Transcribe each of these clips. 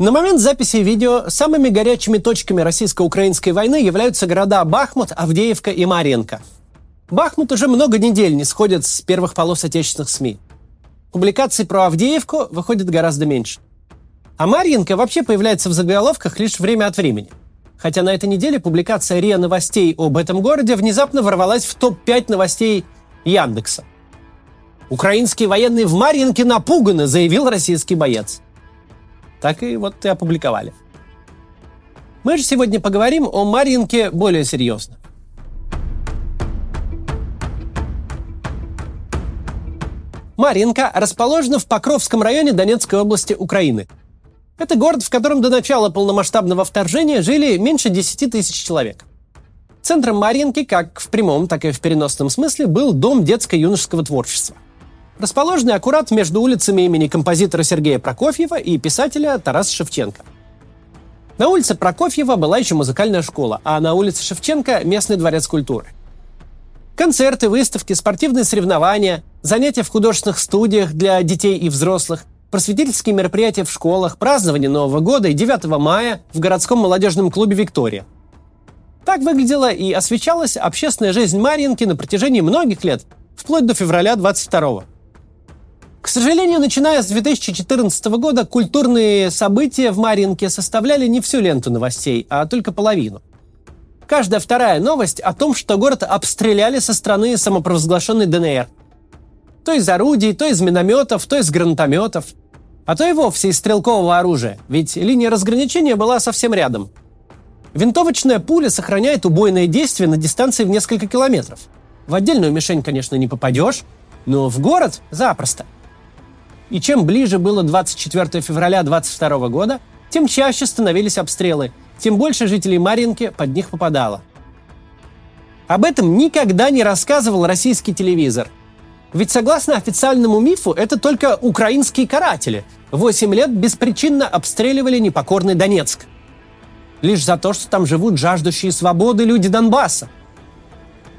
На момент записи видео самыми горячими точками российско-украинской войны являются города Бахмут, Авдеевка и Марьинка. Бахмут уже много недель не сходит с первых полос отечественных СМИ. Публикаций про Авдеевку выходит гораздо меньше. А Марьинка вообще появляется в заголовках лишь время от времени. Хотя на этой неделе публикация РИА новостей об этом городе внезапно ворвалась в топ-5 новостей Яндекса. «Украинские военные в Марьинке напуганы», заявил российский боец так и вот и опубликовали. Мы же сегодня поговорим о Марьинке более серьезно. Марьинка расположена в Покровском районе Донецкой области Украины. Это город, в котором до начала полномасштабного вторжения жили меньше 10 тысяч человек. Центром Марьинки, как в прямом, так и в переносном смысле, был Дом детско-юношеского творчества – расположенный аккурат между улицами имени композитора Сергея Прокофьева и писателя Тараса Шевченко. На улице Прокофьева была еще музыкальная школа, а на улице Шевченко – местный дворец культуры. Концерты, выставки, спортивные соревнования, занятия в художественных студиях для детей и взрослых, просветительские мероприятия в школах, празднование Нового года и 9 мая в городском молодежном клубе «Виктория». Так выглядела и освещалась общественная жизнь Марьинки на протяжении многих лет, вплоть до февраля 22 -го. К сожалению, начиная с 2014 года культурные события в Маринке составляли не всю ленту новостей, а только половину. Каждая вторая новость о том, что город обстреляли со стороны самопровозглашенной ДНР. То из орудий, то из минометов, то из гранатометов. А то и вовсе из стрелкового оружия, ведь линия разграничения была совсем рядом. Винтовочная пуля сохраняет убойное действие на дистанции в несколько километров. В отдельную мишень, конечно, не попадешь, но в город запросто – и чем ближе было 24 февраля 22 года, тем чаще становились обстрелы, тем больше жителей Маринки под них попадало. Об этом никогда не рассказывал российский телевизор. Ведь согласно официальному мифу, это только украинские каратели 8 лет беспричинно обстреливали непокорный Донецк. Лишь за то, что там живут жаждущие свободы люди Донбасса.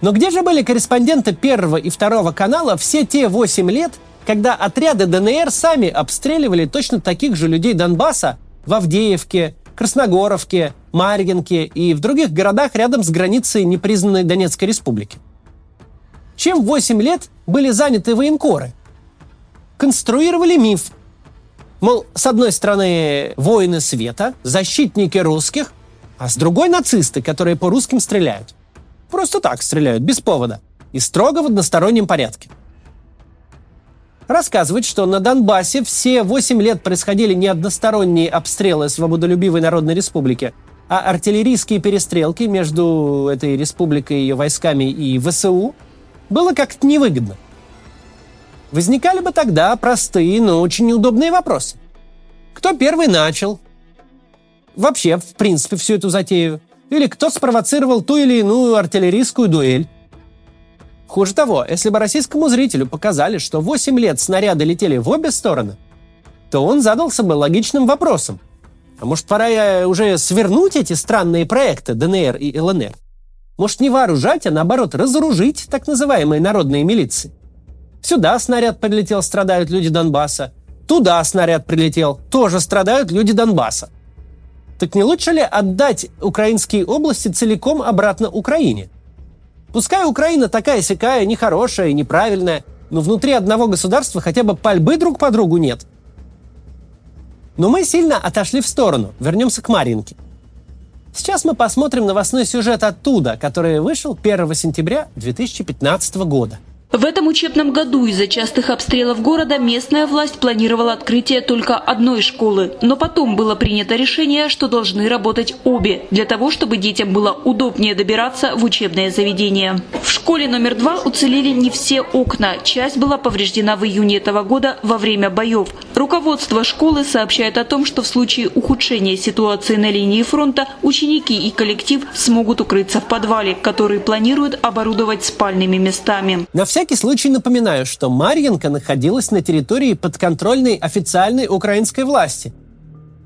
Но где же были корреспонденты первого и второго канала все те 8 лет, когда отряды ДНР сами обстреливали точно таких же людей Донбасса в Авдеевке, Красногоровке, Марьинке и в других городах рядом с границей непризнанной Донецкой республики. Чем 8 лет были заняты военкоры? Конструировали миф. Мол, с одной стороны воины света, защитники русских, а с другой нацисты, которые по русским стреляют. Просто так стреляют, без повода. И строго в одностороннем порядке – рассказывает, что на Донбассе все 8 лет происходили не односторонние обстрелы Свободолюбивой Народной Республики, а артиллерийские перестрелки между этой республикой, ее войсками и ВСУ, было как-то невыгодно. Возникали бы тогда простые, но очень неудобные вопросы. Кто первый начал? Вообще, в принципе, всю эту затею. Или кто спровоцировал ту или иную артиллерийскую дуэль? Хуже того, если бы российскому зрителю показали, что 8 лет снаряды летели в обе стороны, то он задался бы логичным вопросом. А может, пора уже свернуть эти странные проекты ДНР и ЛНР? Может, не вооружать, а наоборот разоружить так называемые народные милиции? Сюда снаряд прилетел, страдают люди Донбасса. Туда снаряд прилетел, тоже страдают люди Донбасса. Так не лучше ли отдать украинские области целиком обратно Украине – Пускай Украина такая сякая, нехорошая, неправильная, но внутри одного государства хотя бы пальбы друг по другу нет. Но мы сильно отошли в сторону. Вернемся к Маринке. Сейчас мы посмотрим новостной сюжет оттуда, который вышел 1 сентября 2015 года – в этом учебном году из-за частых обстрелов города местная власть планировала открытие только одной школы. Но потом было принято решение, что должны работать обе, для того, чтобы детям было удобнее добираться в учебное заведение. В школе номер два уцелели не все окна. Часть была повреждена в июне этого года во время боев. Руководство школы сообщает о том, что в случае ухудшения ситуации на линии фронта ученики и коллектив смогут укрыться в подвале, который планируют оборудовать спальными местами. На всякий случай напоминаю, что Марьинка находилась на территории подконтрольной официальной украинской власти.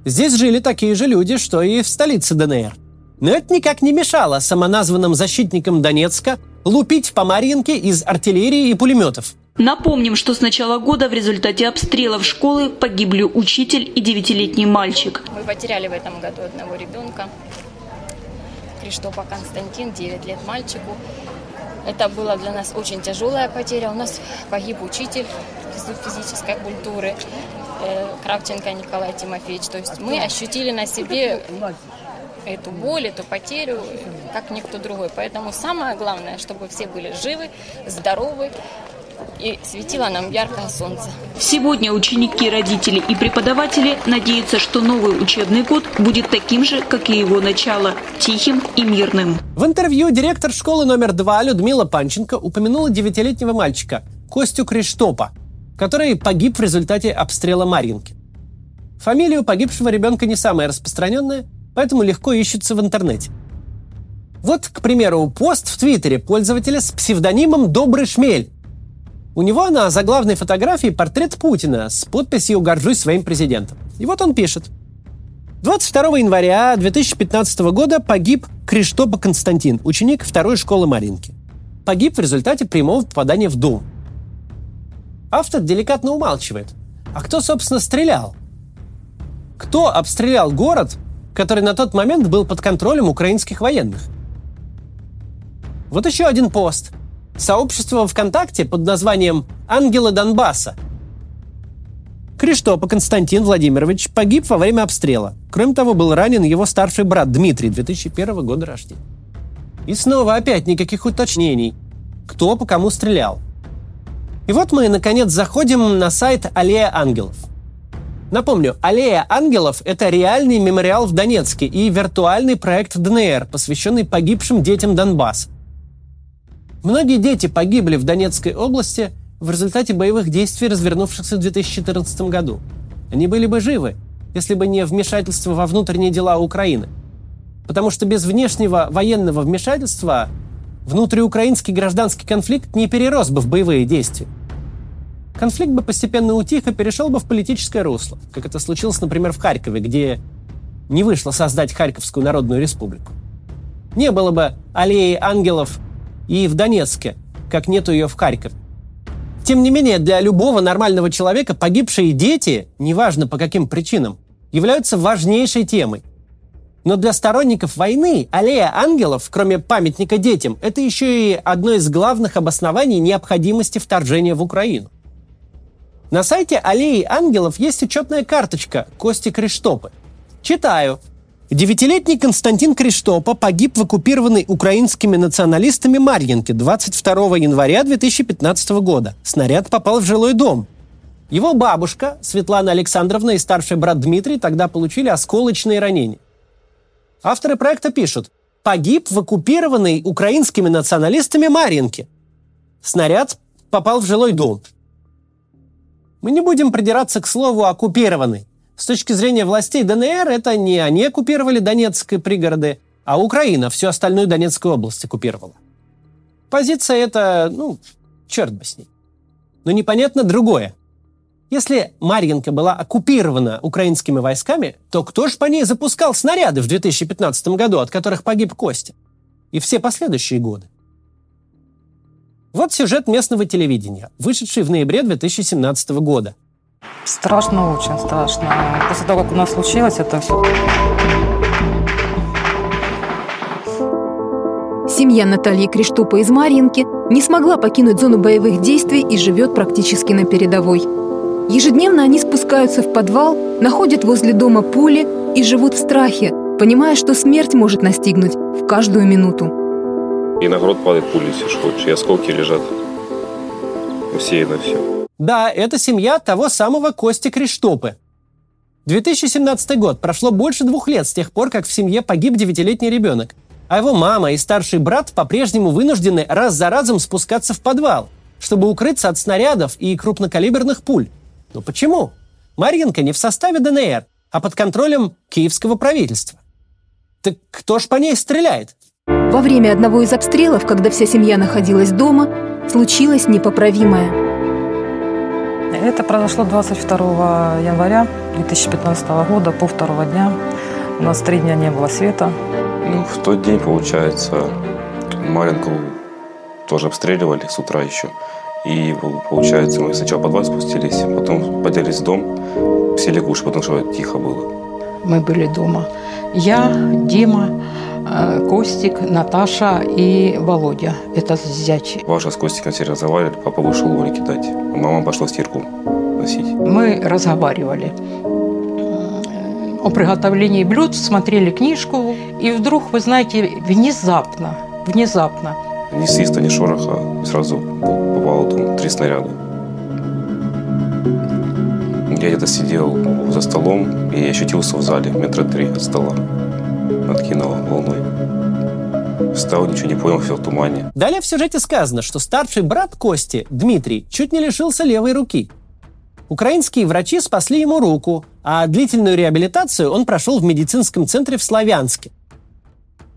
Здесь жили такие же люди, что и в столице ДНР. Но это никак не мешало самоназванным защитникам Донецка лупить по Марьинке из артиллерии и пулеметов. Напомним, что с начала года в результате обстрелов школы погибли учитель и девятилетний мальчик. Мы потеряли в этом году одного ребенка. Криштопа Константин, 9 лет мальчику. Это была для нас очень тяжелая потеря. У нас погиб учитель физической культуры э, Кравченко Николай Тимофеевич. То есть мы ощутили на себе эту боль, эту потерю, как никто другой. Поэтому самое главное, чтобы все были живы, здоровы, и светило нам яркое солнце. Сегодня ученики, родители и преподаватели надеются, что новый учебный год будет таким же, как и его начало, тихим и мирным. В интервью директор школы номер два Людмила Панченко упомянула девятилетнего мальчика Костю Криштопа, который погиб в результате обстрела Маринки. Фамилия у погибшего ребенка не самая распространенная, поэтому легко ищется в интернете. Вот, к примеру, пост в Твиттере пользователя с псевдонимом «Добрый шмель», у него на заглавной фотографии портрет Путина с подписью «Горжусь своим президентом». И вот он пишет. 22 января 2015 года погиб Криштопа Константин, ученик второй школы Маринки. Погиб в результате прямого попадания в дом. Автор деликатно умалчивает. А кто, собственно, стрелял? Кто обстрелял город, который на тот момент был под контролем украинских военных? Вот еще один пост – сообщество ВКонтакте под названием «Ангелы Донбасса». Криштопа Константин Владимирович погиб во время обстрела. Кроме того, был ранен его старший брат Дмитрий, 2001 года рождения. И снова опять никаких уточнений, кто по кому стрелял. И вот мы, наконец, заходим на сайт «Аллея ангелов». Напомню, «Аллея ангелов» — это реальный мемориал в Донецке и виртуальный проект ДНР, посвященный погибшим детям Донбасса. Многие дети погибли в Донецкой области в результате боевых действий, развернувшихся в 2014 году. Они были бы живы, если бы не вмешательство во внутренние дела Украины. Потому что без внешнего военного вмешательства внутриукраинский гражданский конфликт не перерос бы в боевые действия. Конфликт бы постепенно утих и перешел бы в политическое русло, как это случилось, например, в Харькове, где не вышло создать Харьковскую Народную Республику. Не было бы аллеи ангелов и в Донецке, как нету ее в Харькове. Тем не менее, для любого нормального человека погибшие дети, неважно по каким причинам, являются важнейшей темой. Но для сторонников войны аллея ангелов, кроме памятника детям, это еще и одно из главных обоснований необходимости вторжения в Украину. На сайте аллеи ангелов есть учетная карточка Кости Криштопы. Читаю. Девятилетний Константин Криштопа погиб в оккупированной украинскими националистами Марьинке 22 января 2015 года. Снаряд попал в жилой дом. Его бабушка, Светлана Александровна и старший брат Дмитрий тогда получили осколочные ранения. Авторы проекта пишут, погиб в оккупированной украинскими националистами Марьинке. Снаряд попал в жилой дом. Мы не будем придираться к слову «оккупированный». С точки зрения властей ДНР, это не они оккупировали Донецк и пригороды, а Украина всю остальную Донецкую область оккупировала. Позиция эта, ну, черт бы с ней. Но непонятно другое. Если Марьинка была оккупирована украинскими войсками, то кто же по ней запускал снаряды в 2015 году, от которых погиб Костя? И все последующие годы. Вот сюжет местного телевидения, вышедший в ноябре 2017 года – Страшно, очень страшно. После того, как у нас случилось это все. Семья Натальи Криштупа из Марьинки не смогла покинуть зону боевых действий и живет практически на передовой. Ежедневно они спускаются в подвал, находят возле дома пули и живут в страхе, понимая, что смерть может настигнуть в каждую минуту. И на грот падает пули, если хочешь, и осколки лежат. Усеяно все. Да, это семья того самого Кости Криштопы. 2017 год. Прошло больше двух лет с тех пор, как в семье погиб девятилетний ребенок. А его мама и старший брат по-прежнему вынуждены раз за разом спускаться в подвал, чтобы укрыться от снарядов и крупнокалиберных пуль. Но почему? Марьинка не в составе ДНР, а под контролем киевского правительства. Так кто ж по ней стреляет? Во время одного из обстрелов, когда вся семья находилась дома, случилось непоправимое – это произошло 22 января 2015 года, по второго дня. У нас три дня не было света. Ну, в тот день, получается, Маринку тоже обстреливали с утра еще. И получается, мы сначала в подвал спустились, потом поднялись в дом, сели кушать, потому что тихо было. Мы были дома. Я, Дима, э, Костик, Наташа и Володя. Это зять. Ваша с Костиком все разговаривали, папа вышел уголь кидать. Мама пошла стирку носить. Мы разговаривали о приготовлении блюд, смотрели книжку, и вдруг, вы знаете, внезапно, внезапно. Ни свиста, ни шороха, сразу попало там три снаряда. Я где-то сидел за столом и ощутился в зале метра три от стола. Откинуло волной. Встал, ничего не понял, все в тумане. Далее в сюжете сказано, что старший брат Кости, Дмитрий, чуть не лишился левой руки. Украинские врачи спасли ему руку, а длительную реабилитацию он прошел в медицинском центре в Славянске.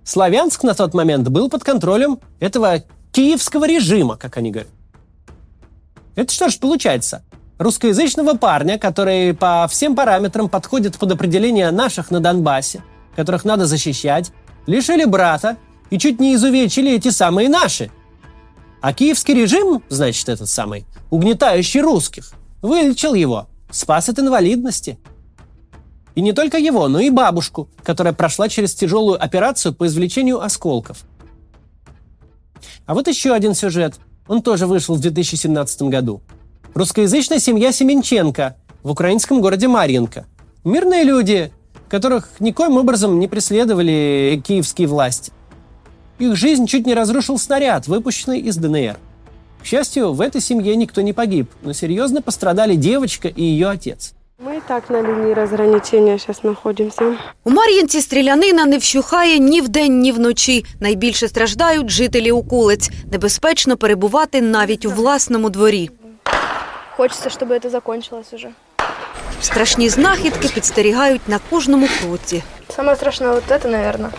Славянск на тот момент был под контролем этого киевского режима, как они говорят. Это что ж получается? Русскоязычного парня, который по всем параметрам подходит под определение наших на Донбассе, которых надо защищать, лишили брата и чуть не изувечили эти самые наши. А киевский режим, значит, этот самый, угнетающий русских, Вылечил его, спас от инвалидности. И не только его, но и бабушку, которая прошла через тяжелую операцию по извлечению осколков. А вот еще один сюжет. Он тоже вышел в 2017 году. Русскоязычная семья Семенченко в украинском городе Марьинка. Мирные люди, которых никоим образом не преследовали киевские власти. Их жизнь чуть не разрушил снаряд, выпущенный из ДНР – к счастью, в этой семье никто не погиб, но серьезно пострадали девочка и ее отец. Ми і так на лінії розграничення зараз знаходимося. У Мар'їнці стрілянина не вщухає ні вдень, ні вночі. Найбільше страждають жителі околиць. Небезпечно перебувати навіть у власному дворі. Хочеться, щоб це закінчилось уже. Страшні знахідки підстерігають на кожному кроці. Саме страшне вот это, наверное.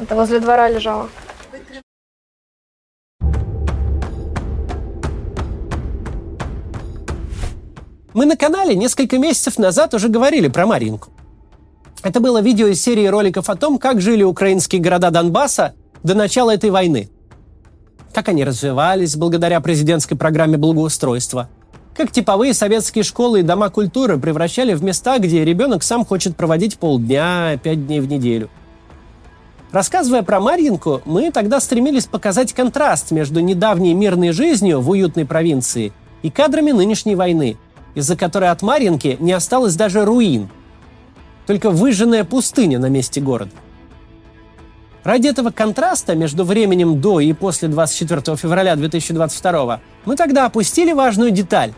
Это возле двора лежало. Мы на канале несколько месяцев назад уже говорили про Маринку. Это было видео из серии роликов о том, как жили украинские города Донбасса до начала этой войны. как они развивались благодаря президентской программе благоустройства. Как типовые советские школы и дома культуры превращали в места, где ребенок сам хочет проводить полдня, пять дней в неделю. Рассказывая про Марьинку, мы тогда стремились показать контраст между недавней мирной жизнью в уютной провинции и кадрами нынешней войны – из-за которой от Марьинки не осталось даже руин. Только выжженная пустыня на месте города. Ради этого контраста между временем до и после 24 февраля 2022 мы тогда опустили важную деталь.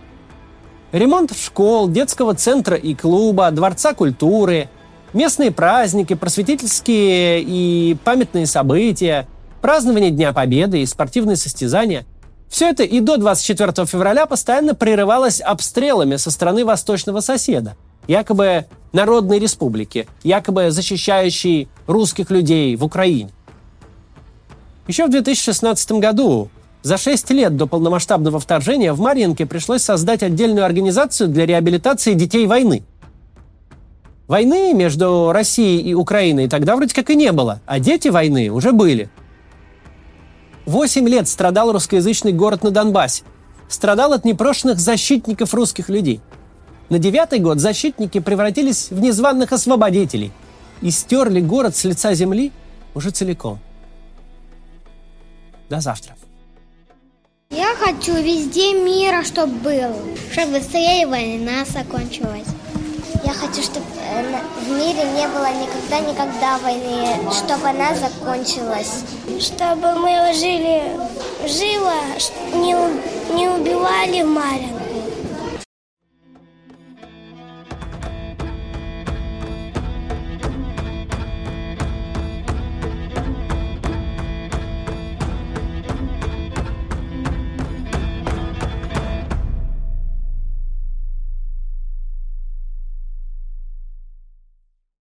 Ремонт школ, детского центра и клуба, дворца культуры, местные праздники, просветительские и памятные события, празднование Дня Победы и спортивные состязания – все это и до 24 февраля постоянно прерывалось обстрелами со стороны восточного соседа, якобы Народной Республики, якобы защищающей русских людей в Украине. Еще в 2016 году, за 6 лет до полномасштабного вторжения, в Марьинке пришлось создать отдельную организацию для реабилитации детей войны. Войны между Россией и Украиной тогда вроде как и не было, а дети войны уже были – Восемь лет страдал русскоязычный город на Донбассе. Страдал от непрошенных защитников русских людей. На девятый год защитники превратились в незваных освободителей и стерли город с лица земли уже целиком. До завтра. Я хочу везде мира, чтобы был. Чтобы быстрее война закончилась. Я хочу, чтобы э, в мире не было никогда-никогда войны, чтобы она закончилась. Чтобы мы жили живо, не, не убивали Маринку.